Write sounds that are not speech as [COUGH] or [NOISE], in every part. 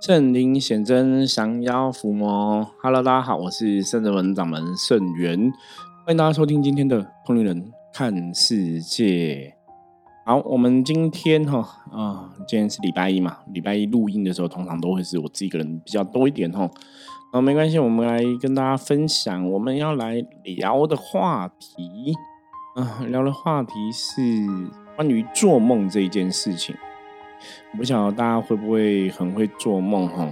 圣灵显真，降妖伏魔。Hello，大家好，我是圣人门掌门圣元，欢迎大家收听今天的《通灵人看世界》。好，我们今天哈啊，今天是礼拜一嘛，礼拜一录音的时候，通常都会是我自己一个人比较多一点哈。啊，没关系，我们来跟大家分享我们要来聊的话题。啊，聊的话题是关于做梦这一件事情。我不晓得大家会不会很会做梦哈？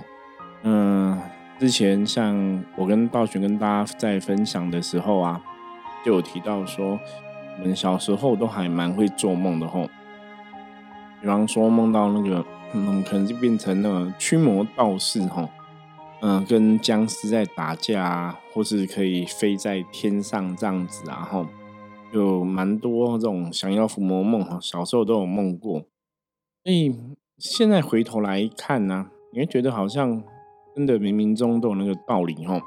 嗯，之前像我跟道玄跟大家在分享的时候啊，就有提到说，我们小时候都还蛮会做梦的吼。比方说梦到那个，嗯，可能就变成那个驱魔道士哈，嗯，跟僵尸在打架啊，或是可以飞在天上这样子，然后有蛮多这种想要伏魔梦哈，小时候都有梦过。所以现在回头来看呢，你会觉得好像真的冥冥中都有那个道理哈。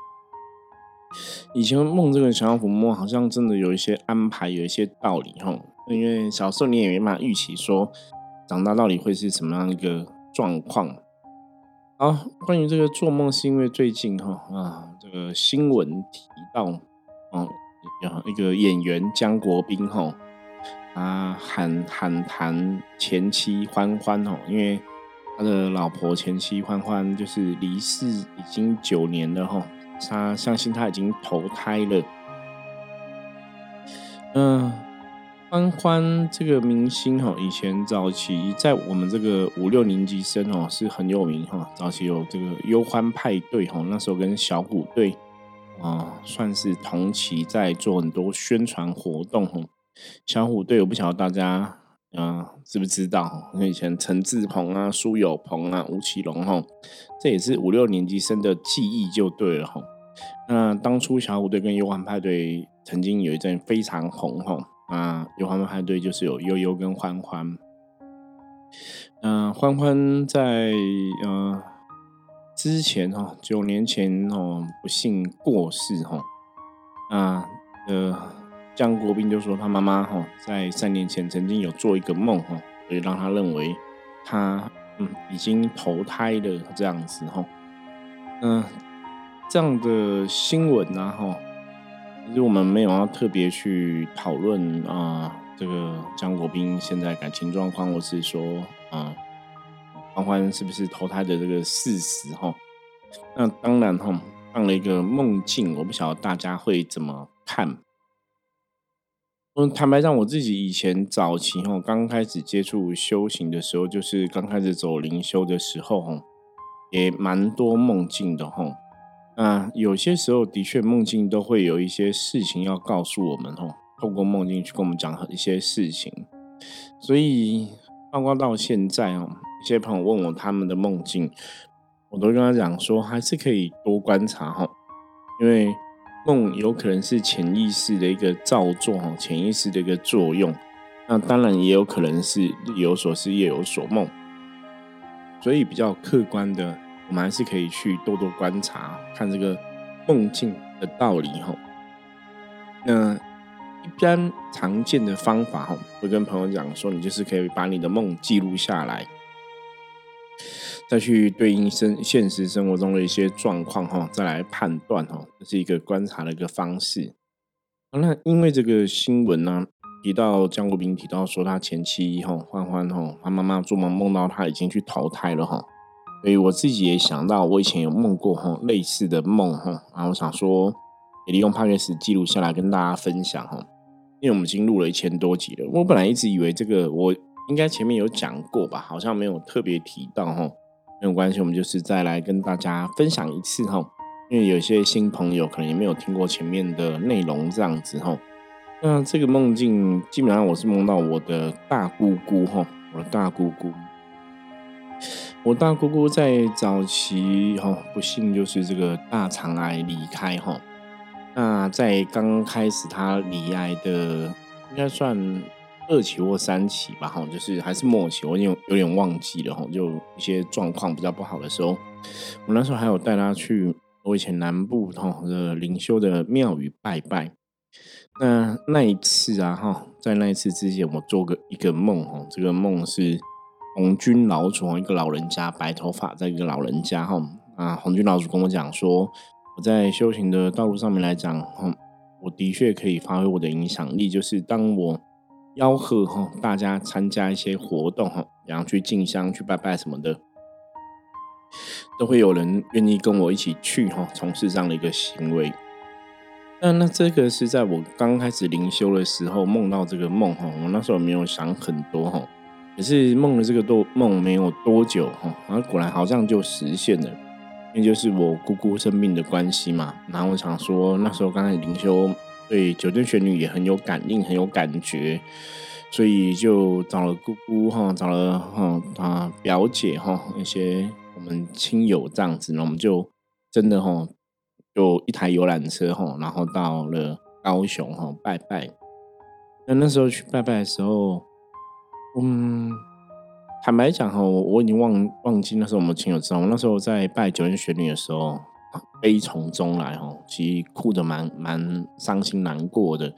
以前梦这个想要抚摸，好像真的有一些安排，有一些道理哈。因为小时候你也没办法预期说长大到底会是什么样一个状况。好，关于这个做梦，是因为最近哈啊，这个新闻提到哦，一个演员江国斌哈。啊，喊喊谈前妻欢欢哦，因为他的老婆前妻欢欢就是离世已经九年了哈，他相信他已经投胎了。嗯，欢欢这个明星哈，以前早期在我们这个五六年级生哦是很有名哈，早期有这个忧欢派对哈，那时候跟小虎队啊算是同期在做很多宣传活动哈。小虎队，我不晓得大家嗯知不知道？那以前陈志鹏啊、苏有朋啊、吴奇隆哈，这也是五六年级生的记忆就对了哈。那当初小虎队跟忧欢派对曾经有一阵非常红哈啊，忧欢派对就是有悠悠跟欢欢。嗯，欢欢在呃之前哈九年前哦不幸过世哈啊呃。江国斌就说，他妈妈哈在三年前曾经有做一个梦哈，所以让他认为他嗯已经投胎了这样子哈。嗯，这样的新闻啊哈，其实我们没有要特别去讨论啊，这个江国斌现在感情状况，或是说啊欢欢是不是投胎的这个事实哈。那当然哈，放了一个梦境，我不晓得大家会怎么看。坦白讲，我自己以前早期哈，刚开始接触修行的时候，就是刚开始走灵修的时候哈，也蛮多梦境的哈。那有些时候的确梦境都会有一些事情要告诉我们哈，透过梦境去跟我们讲一些事情。所以，包括到现在哦，一些朋友问我他们的梦境，我都跟他讲说，还是可以多观察哈，因为。梦有可能是潜意识的一个造作哈，潜意识的一个作用。那当然也有可能是日有所思夜有所梦，所以比较客观的，我们还是可以去多多观察，看这个梦境的道理哈。那一般常见的方法哈，会跟朋友讲说，你就是可以把你的梦记录下来。再去对应生现实生活中的一些状况哈，再来判断哈，这是一个观察的一个方式。那因为这个新闻呢，提到江国斌提到说他前妻哈欢欢哈，他妈妈做梦梦到他已经去投胎了哈，所以我自己也想到我以前有梦过哈类似的梦哈，然后我想说也利用帕克斯记录下来跟大家分享哈，因为我们已经录了一千多集了，我本来一直以为这个我应该前面有讲过吧，好像没有特别提到哈。没有关系，我们就是再来跟大家分享一次哈，因为有些新朋友可能也没有听过前面的内容这样子哈。那这个梦境基本上我是梦到我的大姑姑哈，我的大姑姑，我大姑姑在早期哈不幸就是这个大肠癌离开哈。那在刚开始她离癌的应该算。二期或三期吧，哈，就是还是末期，我已经有点忘记了，哈，就一些状况比较不好的时候，我那时候还有带他去我以前南部哈的灵修的庙宇拜拜。那那一次啊，哈，在那一次之前，我做个一个梦，哈，这个梦是红军老祖，一个老人家，白头发，在一个老人家哈啊，红军老祖跟我讲说，我在修行的道路上面来讲，哈，我的确可以发挥我的影响力，就是当我吆喝哈大家参加一些活动哈，然后去进香、去拜拜什么的，都会有人愿意跟我一起去哈，从事这样的一个行为。那那这个是在我刚开始灵修的时候梦到这个梦哈，我那时候没有想很多哈。可是梦了这个多梦没有多久哈，然后果然好像就实现了，因为就是我姑姑生病的关系嘛。然后我想说，那时候刚才灵修对九天玄女也很有感应，很有感觉，所以就找了姑姑哈，找了哈啊表姐哈一些我们亲友这样子，那我们就真的哈，就一台游览车哈，然后到了高雄哈拜拜。那那时候去拜拜的时候。嗯，坦白讲哈，我我已经忘忘记那时候我们亲友知道，我那时候在拜九天玄女的时候，悲从中来哈，其实哭的蛮蛮伤心难过的。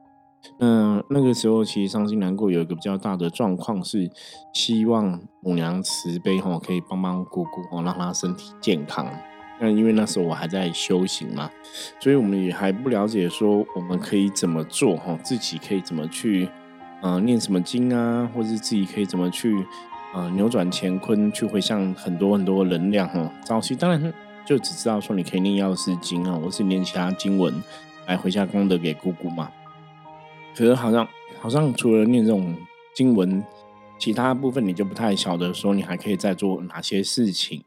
那那个时候其实伤心难过有一个比较大的状况是，希望母娘慈悲哈，可以帮帮姑姑哦，让她身体健康。那因为那时候我还在修行嘛，所以我们也还不了解说我们可以怎么做哈，自己可以怎么去。呃，念什么经啊，或者是自己可以怎么去呃扭转乾坤，去回向很多很多能量哈。早期当然就只知道说你可以念药师经啊，或是念其他经文来回下功德给姑姑嘛。可是好像好像除了念这种经文，其他部分你就不太晓得说你还可以再做哪些事情。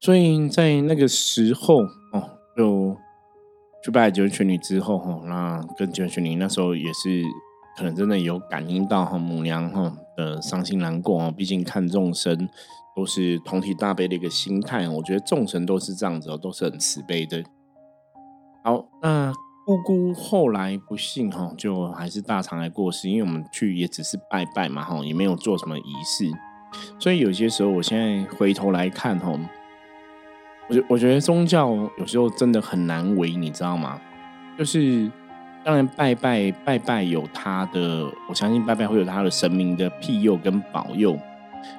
所以在那个时候哦，就。去拜九泉女之后，哈，那跟九泉女那时候也是可能真的有感应到哈母娘哈的伤心难过哦，毕竟看众生都是同体大悲的一个心态，我觉得众神都是这样子哦，都是很慈悲的。好，那姑姑后来不幸哈，就还是大肠来过世，因为我们去也只是拜拜嘛，哈，也没有做什么仪式，所以有些时候我现在回头来看哈。我觉我觉得宗教有时候真的很难为，你知道吗？就是当然拜拜拜拜有他的，我相信拜拜会有他的神明的庇佑跟保佑。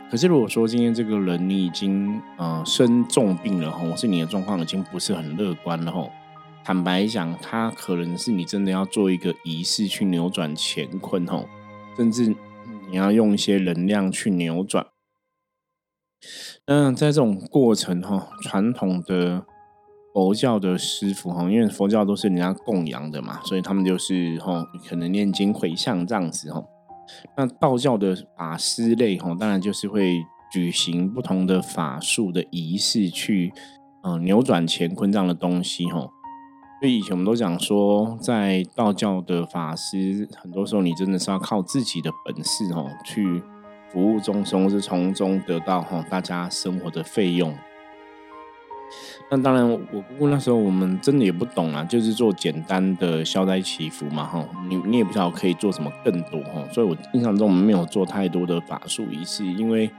可是如果说今天这个人你已经呃生重病了哈，或是你的状况已经不是很乐观了哈，坦白讲，他可能是你真的要做一个仪式去扭转乾坤吼，甚至你要用一些能量去扭转。那在这种过程哈，传统的佛教的师傅哈，因为佛教都是人家供养的嘛，所以他们就是哈，可能念经回向这样子哈。那道教的法师类哈，当然就是会举行不同的法术的仪式，去嗯扭转乾坤这样的东西哈。所以以前我们都讲说，在道教的法师，很多时候你真的是要靠自己的本事哦去。服务众生或是从中得到哈大家生活的费用。那当然，我姑姑那时候我们真的也不懂啊，就是做简单的消灾祈福嘛哈。你你也不知道可以做什么更多哈。所以我印象中我们没有做太多的法术仪式，因为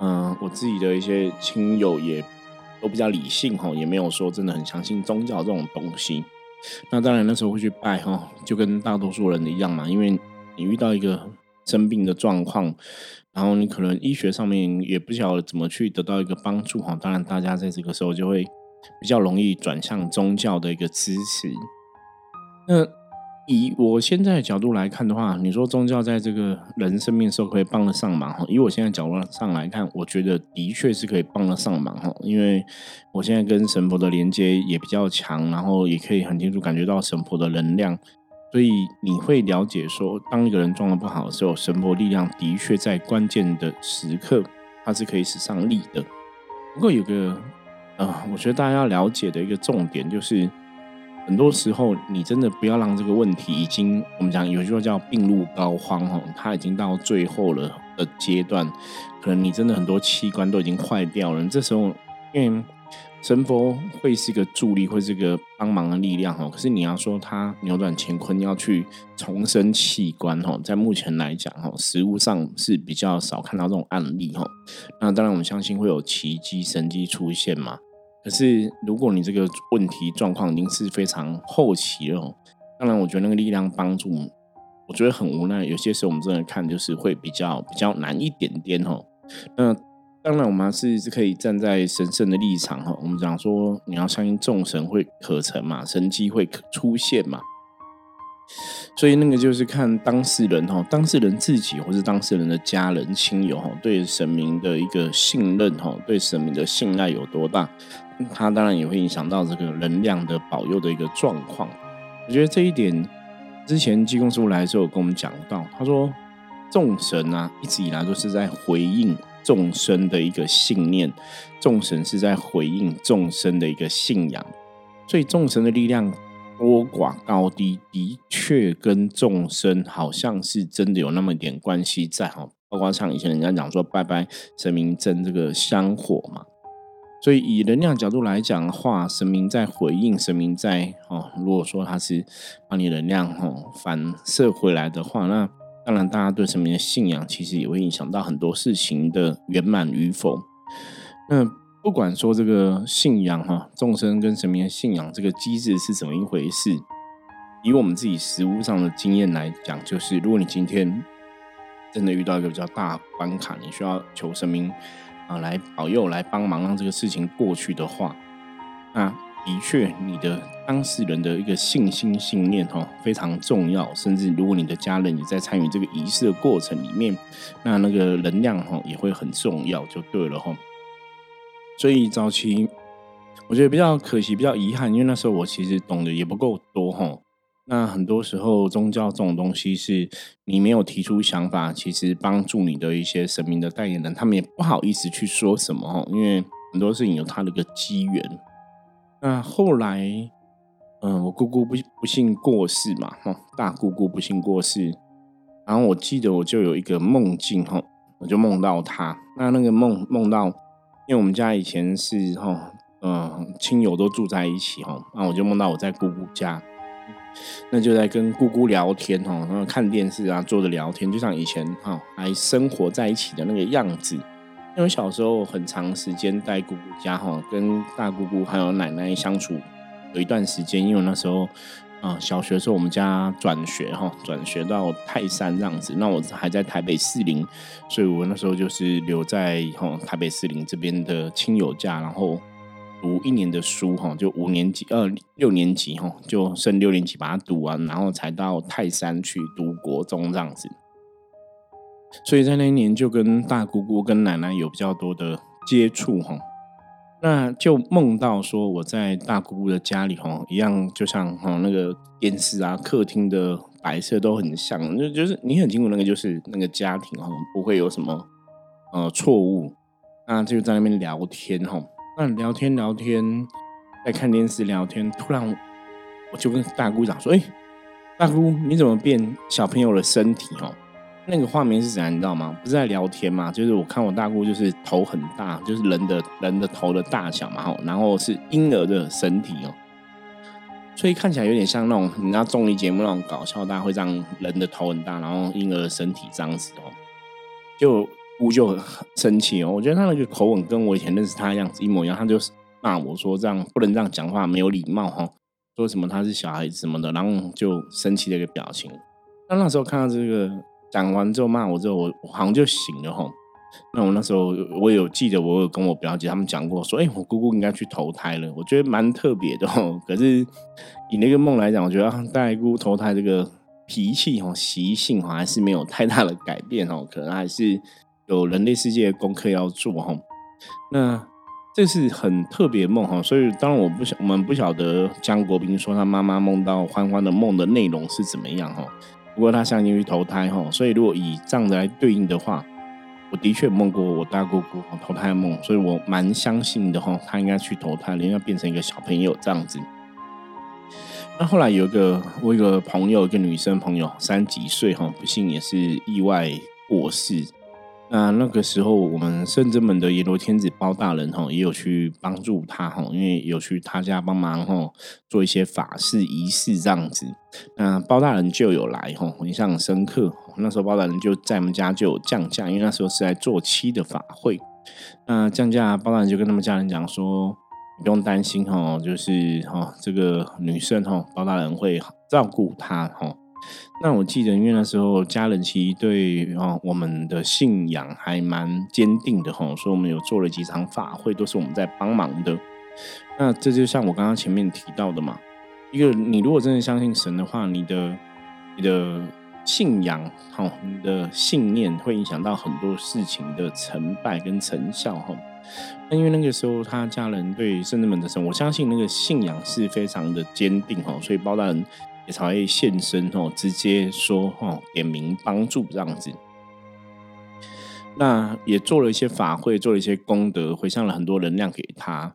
嗯，我自己的一些亲友也都比较理性哈，也没有说真的很相信宗教这种东西。那当然那时候会去拜哈，就跟大多数人一样嘛，因为你遇到一个生病的状况。然后你可能医学上面也不晓得怎么去得到一个帮助哈，当然大家在这个时候就会比较容易转向宗教的一个支持。那以我现在角度来看的话，你说宗教在这个人生命的时候可以帮得上忙哈？以我现在角度上来看，我觉得的确是可以帮得上忙哈，因为我现在跟神婆的连接也比较强，然后也可以很清楚感觉到神婆的能量。所以你会了解说，当一个人状况不好的时候，神婆力量的确在关键的时刻，它是可以使上力的。不过有个呃，我觉得大家要了解的一个重点就是，很多时候你真的不要让这个问题已经，我们讲有句话叫病入膏肓哦，它已经到最后了的阶段，可能你真的很多器官都已经坏掉了，这时候因为。神佛会是一个助力，会是一个帮忙的力量哦。可是你要说它扭转乾坤，要去重生器官哦，在目前来讲哦，实物上是比较少看到这种案例哦。那当然，我们相信会有奇迹神迹出现嘛。可是如果你这个问题状况已经是非常后期了，当然我觉得那个力量帮助我觉得很无奈。有些时候我们真的看就是会比较比较难一点点哦。那当然，我们还是可以站在神圣的立场哈。我们讲说，你要相信众神会可成嘛，神迹会出现嘛。所以那个就是看当事人哈，当事人自己或是当事人的家人亲友哈，对神明的一个信任哈，对神明的信赖有多大，他当然也会影响到这个能量的保佑的一个状况。我觉得这一点，之前济公师傅来的时候有跟我们讲到，他说众神啊，一直以来都是在回应众生的一个信念，众神是在回应众生的一个信仰，所以众神的力量。多寡高低的确跟众生好像是真的有那么一点关系在哈，包括像以前人家讲说拜拜神明争这个香火嘛，所以以能量角度来讲的话，神明在回应，神明在哦，如果说他是把你能量哦反射回来的话，那当然大家对神明的信仰其实也会影响到很多事情的圆满与否，那。不管说这个信仰哈，众生跟神明的信仰这个机制是怎么一回事，以我们自己实物上的经验来讲，就是如果你今天真的遇到一个比较大关卡，你需要求神明啊来保佑、来帮忙，让这个事情过去的话，那的确你的当事人的一个信心、信念哈非常重要。甚至如果你的家人也在参与这个仪式的过程里面，那那个能量哈也会很重要，就对了哈。所以早期，我觉得比较可惜、比较遗憾，因为那时候我其实懂得也不够多哈。那很多时候，宗教这种东西是你没有提出想法，其实帮助你的一些神明的代言人，他们也不好意思去说什么哈，因为很多事情有他的一个机缘。那后来，嗯，我姑姑不不幸过世嘛，哈，大姑姑不幸过世，然后我记得我就有一个梦境哈，我就梦到她，那那个梦梦到。因为我们家以前是哈，嗯，亲友都住在一起哈，那我就梦到我在姑姑家，那就在跟姑姑聊天哈，然后看电视啊，坐着聊天，就像以前哈还生活在一起的那个样子。因为小时候很长时间在姑姑家哈，跟大姑姑还有奶奶相处有一段时间，因为那时候。啊，小学时候我们家转学哈，转学到泰山这样子。那我还在台北四林，所以我那时候就是留在哈台北四林这边的亲友家，然后读一年的书哈，就五年级呃六年级哈，就升六年级把它读完，然后才到泰山去读国中这样子。所以在那一年就跟大姑姑跟奶奶有比较多的接触哈。那就梦到说我在大姑姑的家里哈，一样就像哈那个电视啊、客厅的摆设都很像，就就是你很清楚那个就是那个家庭哈，不会有什么呃错误。那就在那边聊天哈，那聊天聊天，在看电视聊天，突然我就跟大姑讲说：“哎，大姑你怎么变小朋友的身体哦？”那个画面是怎样，你知道吗？不是在聊天嘛？就是我看我大姑，就是头很大，就是人的人的头的大小嘛，然后是婴儿的身体哦，所以看起来有点像那种你知道综艺节目那种搞笑，大家会让人的头很大，然后婴儿的身体这样子哦，就姑就很生气哦。我觉得他那个口吻跟我以前认识他的样子一模一样，他就骂我说这样不能这样讲话，没有礼貌哈，说什么他是小孩子什么的，然后就生气的一个表情。那那时候看到这个。讲完之后骂我之后，我好像就醒了哈。那我那时候我有记得，我有跟我表姐他们讲过，说：“哎，我姑姑应该去投胎了。”我觉得蛮特别的哈。可是以那个梦来讲，我觉得大姑投胎这个脾气哈、习性哈，还是没有太大的改变哦。可能还是有人类世界的功课要做哈。那这是很特别梦哈。所以当然我不晓我们不晓得江国斌说他妈妈梦到欢欢的梦的内容是怎么样哈。不过他相信于投胎哈，所以如果以这样子来对应的话，我的确梦过我大姑姑投胎梦，所以我蛮相信的哈，他应该去投胎，应该变成一个小朋友这样子。那后来有一个我一个朋友，一个女生朋友，三十几岁哈，不幸也是意外过世。那那个时候，我们圣真门的阎罗天子包大人哈，也有去帮助他哈，因为有去他家帮忙哈，做一些法事仪式这样子。那包大人就有来哈，印象很深刻。那时候包大人就在我们家就有降价，因为那时候是在做七的法会。那降价，包大人就跟他们家人讲说，不用担心哈，就是哈这个女生哈，包大人会照顾她哈。那我记得，因为那时候家人其实对啊我们的信仰还蛮坚定的哈，所以我们有做了几场法会，都是我们在帮忙的。那这就像我刚刚前面提到的嘛，一个你如果真的相信神的话，你的你的信仰哈，你的信念会影响到很多事情的成败跟成效哈。那因为那个时候他家人对圣人们的神，我相信那个信仰是非常的坚定哈，所以包大人也才会现身哦，直接说哦，点名帮助这样子。那也做了一些法会，做了一些功德，回向了很多能量给他。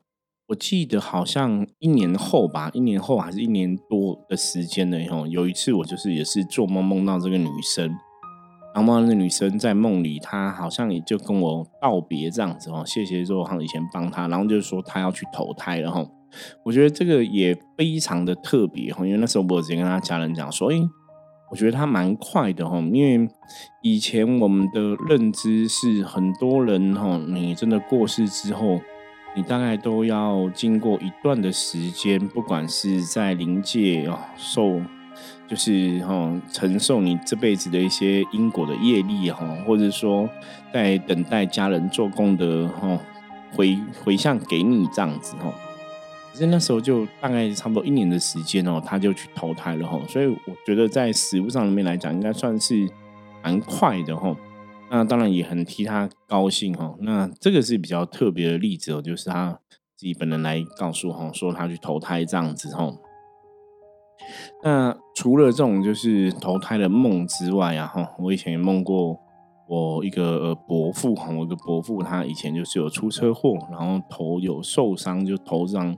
我记得好像一年后吧，一年后还是一年多的时间呢。吼，有一次我就是也是做梦梦到这个女生，然后梦到那女生在梦里，她好像也就跟我道别这样子哦，谢谢说好像以前帮她，然后就是说她要去投胎了哈。我觉得这个也非常的特别哈，因为那时候我直接跟他家人讲说，哎，我觉得他蛮快的哈，因为以前我们的认知是很多人哈，你真的过世之后。你大概都要经过一段的时间，不管是在临界哦，受就是哈承受你这辈子的一些因果的业力哈，或者说在等待家人做功德哈回回向给你这样子哈。可是那时候就大概差不多一年的时间哦，他就去投胎了哈，所以我觉得在实物上面来讲，应该算是蛮快的哈。那当然也很替他高兴哈。那这个是比较特别的例子哦，就是他自己本人来告诉哈，说他去投胎这样子哈。那除了这种就是投胎的梦之外啊哈，我以前也梦过我一个伯父哈，我一个伯父他以前就是有出车祸，然后头有受伤，就头上。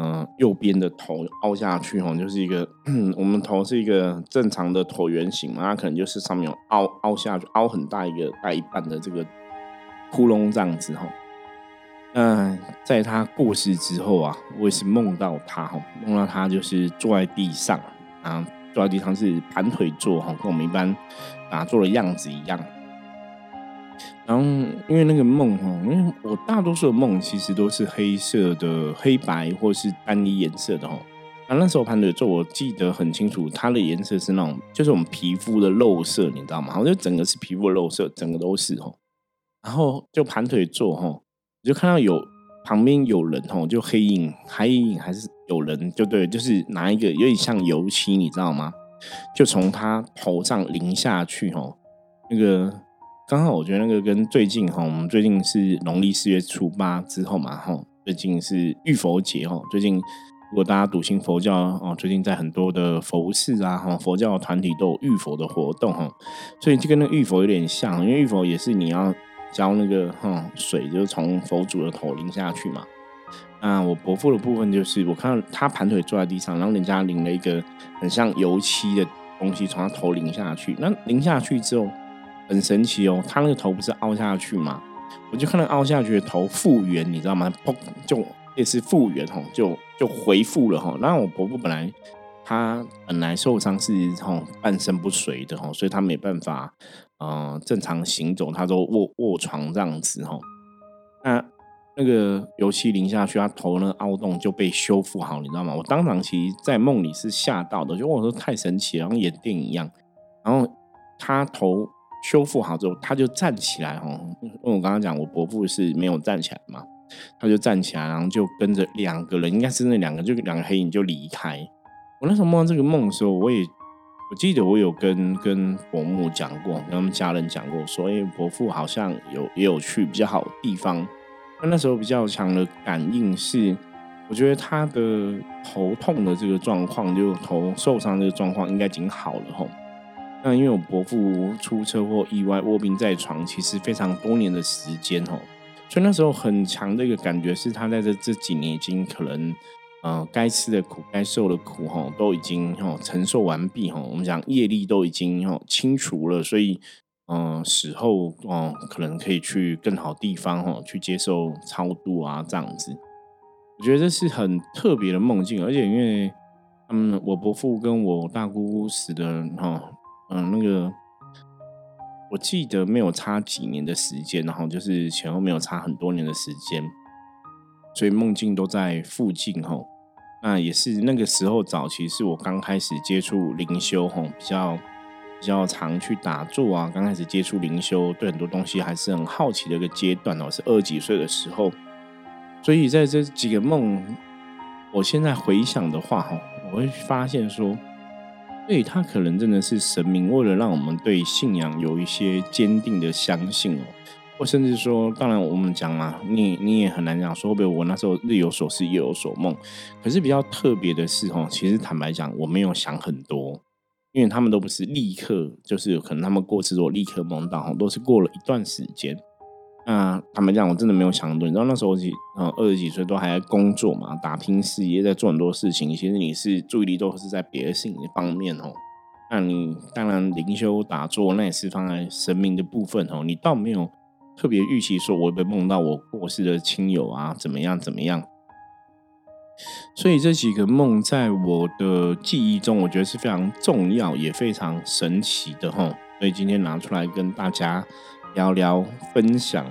嗯，右边的头凹下去哈，就是一个 [CLEARS THROAT] 我们头是一个正常的椭圆形嘛，它可能就是上面有凹凹下去，凹很大一个大一半的这个窟窿这样子哈。那在他过世之后啊，我也是梦到他哈，梦到他就是坐在地上，然后坐在地上是盘腿坐哈，跟我们一般打坐的样子一样。然后，因为那个梦哈，因为我大多数的梦其实都是黑色的、黑白或是单一颜色的哈。啊，那时候盘腿坐，我记得很清楚，它的颜色是那种，就是我们皮肤的肉色，你知道吗？好像整个是皮肤的肉色，整个都是哈。然后就盘腿坐哈，我就看到有旁边有人哈，就黑影、黑影还是有人，就对，就是拿一个有点像油漆，你知道吗？就从他头上淋下去哈，那个。刚好我觉得那个跟最近哈，我们最近是农历四月初八之后嘛哈，最近是浴佛节哈。最近如果大家笃信佛教哦，最近在很多的佛寺啊哈，佛教团体都有浴佛的活动哈，所以就跟那浴佛有点像，因为浴佛也是你要浇那个哈水，就是从佛祖的头淋下去嘛。那我伯父的部分就是，我看到他盘腿坐在地上，然后人家淋了一个很像油漆的东西从他头淋下去，那淋下去之后。很神奇哦，他那个头不是凹下去吗？我就看到凹下去的头复原，你知道吗？砰，就也是复原哈，就就恢复了哈。然后我伯父本来他本来受伤是哈半身不遂的哈，所以他没办法呃正常行走，他都卧卧床这样子哈。那那个油漆淋下去，他头那个凹洞就被修复好，你知道吗？我当场其实在梦里是吓到的，就我说太神奇了，像演电影一样。然后他头。修复好之后，他就站起来哦。因为我刚刚讲，我伯父是没有站起来嘛，他就站起来，然后就跟着两个人，应该是那两个，就两个黑影就离开。我那时候梦到这个梦的时候，我也我记得我有跟跟伯母讲过，跟他们家人讲过，说哎，伯父好像有也有去比较好的地方。那那时候比较强的感应是，我觉得他的头痛的这个状况，就头受伤这个状况，应该已经好了哈。那因为我伯父出车祸意外卧病在床，其实非常多年的时间哦，所以那时候很强的一个感觉是他在这这几年已经可能，呃，该吃的苦、该受的苦哈，都已经哈承受完毕哈。我们讲业力都已经哈清除了，所以嗯，死后哦可能可以去更好地方哈，去接受超度啊这样子。我觉得这是很特别的梦境，而且因为嗯，我伯父跟我大姑姑死的哈。嗯，那个我记得没有差几年的时间，然后就是前后没有差很多年的时间，所以梦境都在附近吼。那也是那个时候早期是我刚开始接触灵修吼，比较比较常去打坐啊。刚开始接触灵修，对很多东西还是很好奇的一个阶段哦，是二几岁的时候。所以在这几个梦，我现在回想的话哈，我会发现说，对他可能真的是神明为了让我们对信仰有一些坚定的相信哦。或甚至说，当然我们讲啊，你你也很难讲说会不会我那时候日有所思夜有所梦。可是比较特别的是哦，其实坦白讲，我没有想很多，因为他们都不是立刻，就是可能他们过世我立刻梦到，都是过了一段时间。那坦白讲，我真的没有想多。你知道那时候几呃二十几岁都还在工作嘛，打拼事业，在做很多事情。其实你是注意力都是在别的事情方面哦。那你当然灵修打坐，那也是放在神明的部分哦。你倒没有。特别预期说，我会梦到我过世的亲友啊，怎么样怎么样？所以这几个梦在我的记忆中，我觉得是非常重要，也非常神奇的哈。所以今天拿出来跟大家聊聊分享。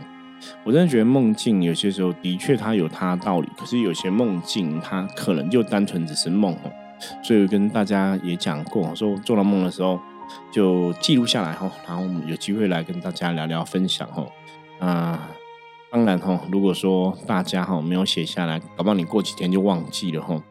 我真的觉得梦境有些时候的确它有它的道理，可是有些梦境它可能就单纯只是梦哦。所以跟大家也讲过，说做了梦的时候就记录下来哈，然后我们有机会来跟大家聊聊分享哈。啊，当然哈，如果说大家哈没有写下来，搞不好你过几天就忘记了哈。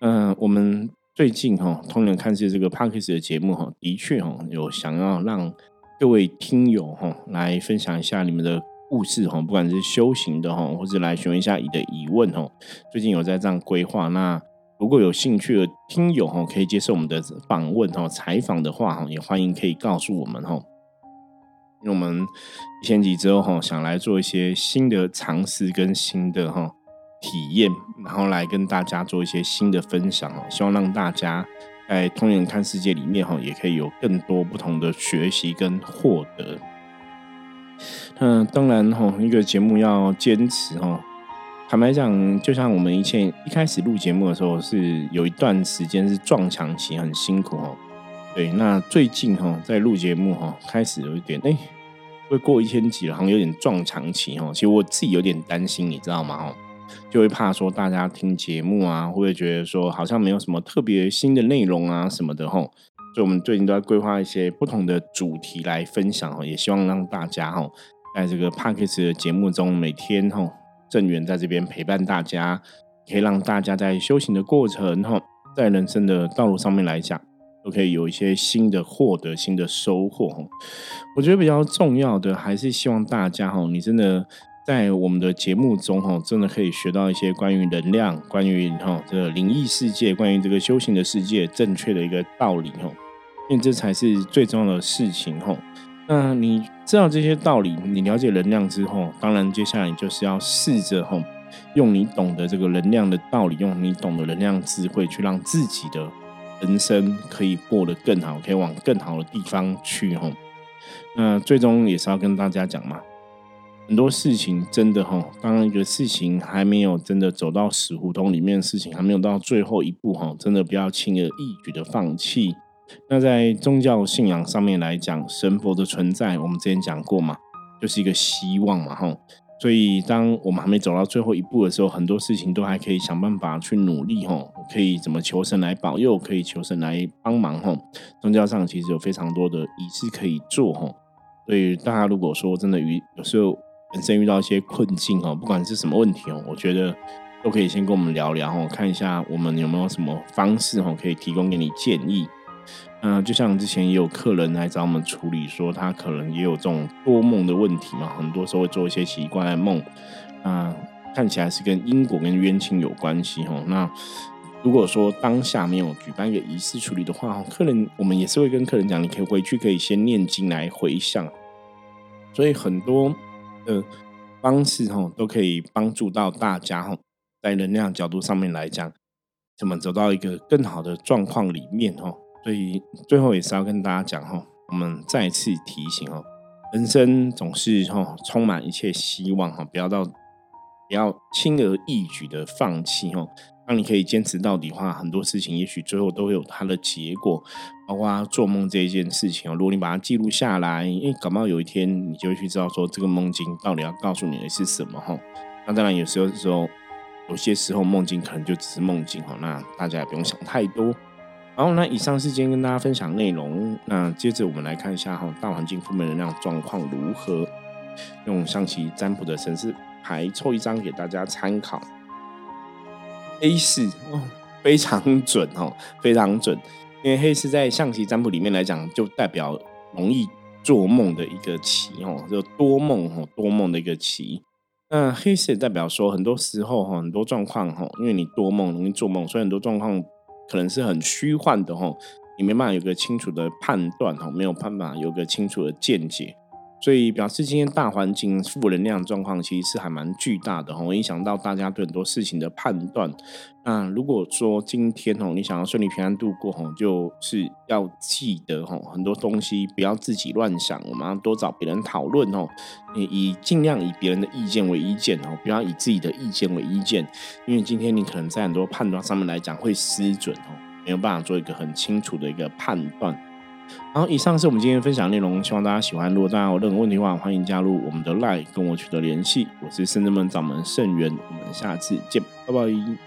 嗯，我们最近哈通人看是这个 p a r k e 的节目哈，的确哈有想要让各位听友哈来分享一下你们的故事哈，不管是修行的哈，或者来询问一下你的疑问哈。最近有在这样规划，那如果有兴趣的听友哈，可以接受我们的访问哈、采访的话哈，也欢迎可以告诉我们哈。因为我们前集之后哈，想来做一些新的尝试跟新的哈体验，然后来跟大家做一些新的分享哦。希望让大家在通人看世界里面哈，也可以有更多不同的学习跟获得。嗯，当然哈，一个节目要坚持哈。坦白讲，就像我们以前一开始录节目的时候，是有一段时间是撞墙期，很辛苦哦。对，那最近哈在录节目哈，开始有一点哎，会过一千集了，好像有点撞墙期哈。其实我自己有点担心，你知道吗？哈，就会怕说大家听节目啊，会不会觉得说好像没有什么特别新的内容啊什么的哈。所以我们最近都在规划一些不同的主题来分享哦，也希望让大家哈，在这个 p a d k a s 的节目中，每天哈正源在这边陪伴大家，可以让大家在修行的过程哈，在人生的道路上面来讲。都可以有一些新的获得、新的收获哈。我觉得比较重要的还是希望大家哈，你真的在我们的节目中哈，真的可以学到一些关于能量、关于哈这个灵异世界、关于这个修行的世界正确的一个道理哈。因为这才是最重要的事情哈。那你知道这些道理，你了解能量之后，当然接下来就是要试着哈，用你懂得这个能量的道理，用你懂得能量智慧去让自己的。人生可以过得更好，可以往更好的地方去哈。那最终也是要跟大家讲嘛，很多事情真的哈，当一个事情还没有真的走到死胡同里面，事情还没有到最后一步哈，真的不要轻而易举的放弃。那在宗教信仰上面来讲，神佛的存在，我们之前讲过嘛，就是一个希望嘛哈。所以，当我们还没走到最后一步的时候，很多事情都还可以想办法去努力，吼，可以怎么求神来保佑，可以求神来帮忙，吼。宗教上其实有非常多的仪式可以做，吼。所以，大家如果说真的遇有时候本身遇到一些困境，哦，不管是什么问题，哦，我觉得都可以先跟我们聊聊，哦，看一下我们有没有什么方式，哦，可以提供给你建议。嗯，就像之前也有客人来找我们处理，说他可能也有这种多梦的问题嘛，很多时候会做一些奇怪的梦，啊，看起来是跟因果跟冤亲有关系哈。那如果说当下没有举办一个仪式处理的话，客人我们也是会跟客人讲，你可以回去可以先念经来回向，所以很多的方式哈都可以帮助到大家哈，在能量角度上面来讲，怎么走到一个更好的状况里面哈。所以最后也是要跟大家讲哈，我们再次提醒哦，人生总是哈充满一切希望哈，不要到不要轻而易举的放弃哈。当你可以坚持到底的话，很多事情也许最后都会有它的结果，包括做梦这一件事情。如果你把它记录下来，因为感冒有一天你就会去知道说这个梦境到底要告诉你的是什么哈。那当然有时候时候有些时候梦境可能就只是梦境哈，那大家也不用想太多。然后呢，以上是今天跟大家分享内容。那接着我们来看一下哈，大环境负面能量状况如何？用象棋占卜的神士牌抽一张给大家参考。A 四哦，非常准哦，非常准。因为黑是在象棋占卜里面来讲，就代表容易做梦的一个棋哦，就多梦哦，多梦的一个棋。那黑色也代表说，很多时候哈，很多状况哈，因为你多梦容易做梦，所以很多状况可能是很虚幻的哈，你没办法有个清楚的判断哈，没有办法有个清楚的见解。所以表示今天大环境负能量状况其实是还蛮巨大的哈，影响到大家对很多事情的判断。那如果说今天哦，你想要顺利平安度过哈，就是要记得哈，很多东西不要自己乱想，我们要多找别人讨论哦，以尽量以别人的意见为意见哦，不要以自己的意见为意见，因为今天你可能在很多判断上面来讲会失准哦，没有办法做一个很清楚的一个判断。然后，以上是我们今天分享内容，希望大家喜欢。如果大家有任何问题的话，欢迎加入我们的 LINE 跟我取得联系。我是圣智门掌门圣元，我们下次见，拜拜。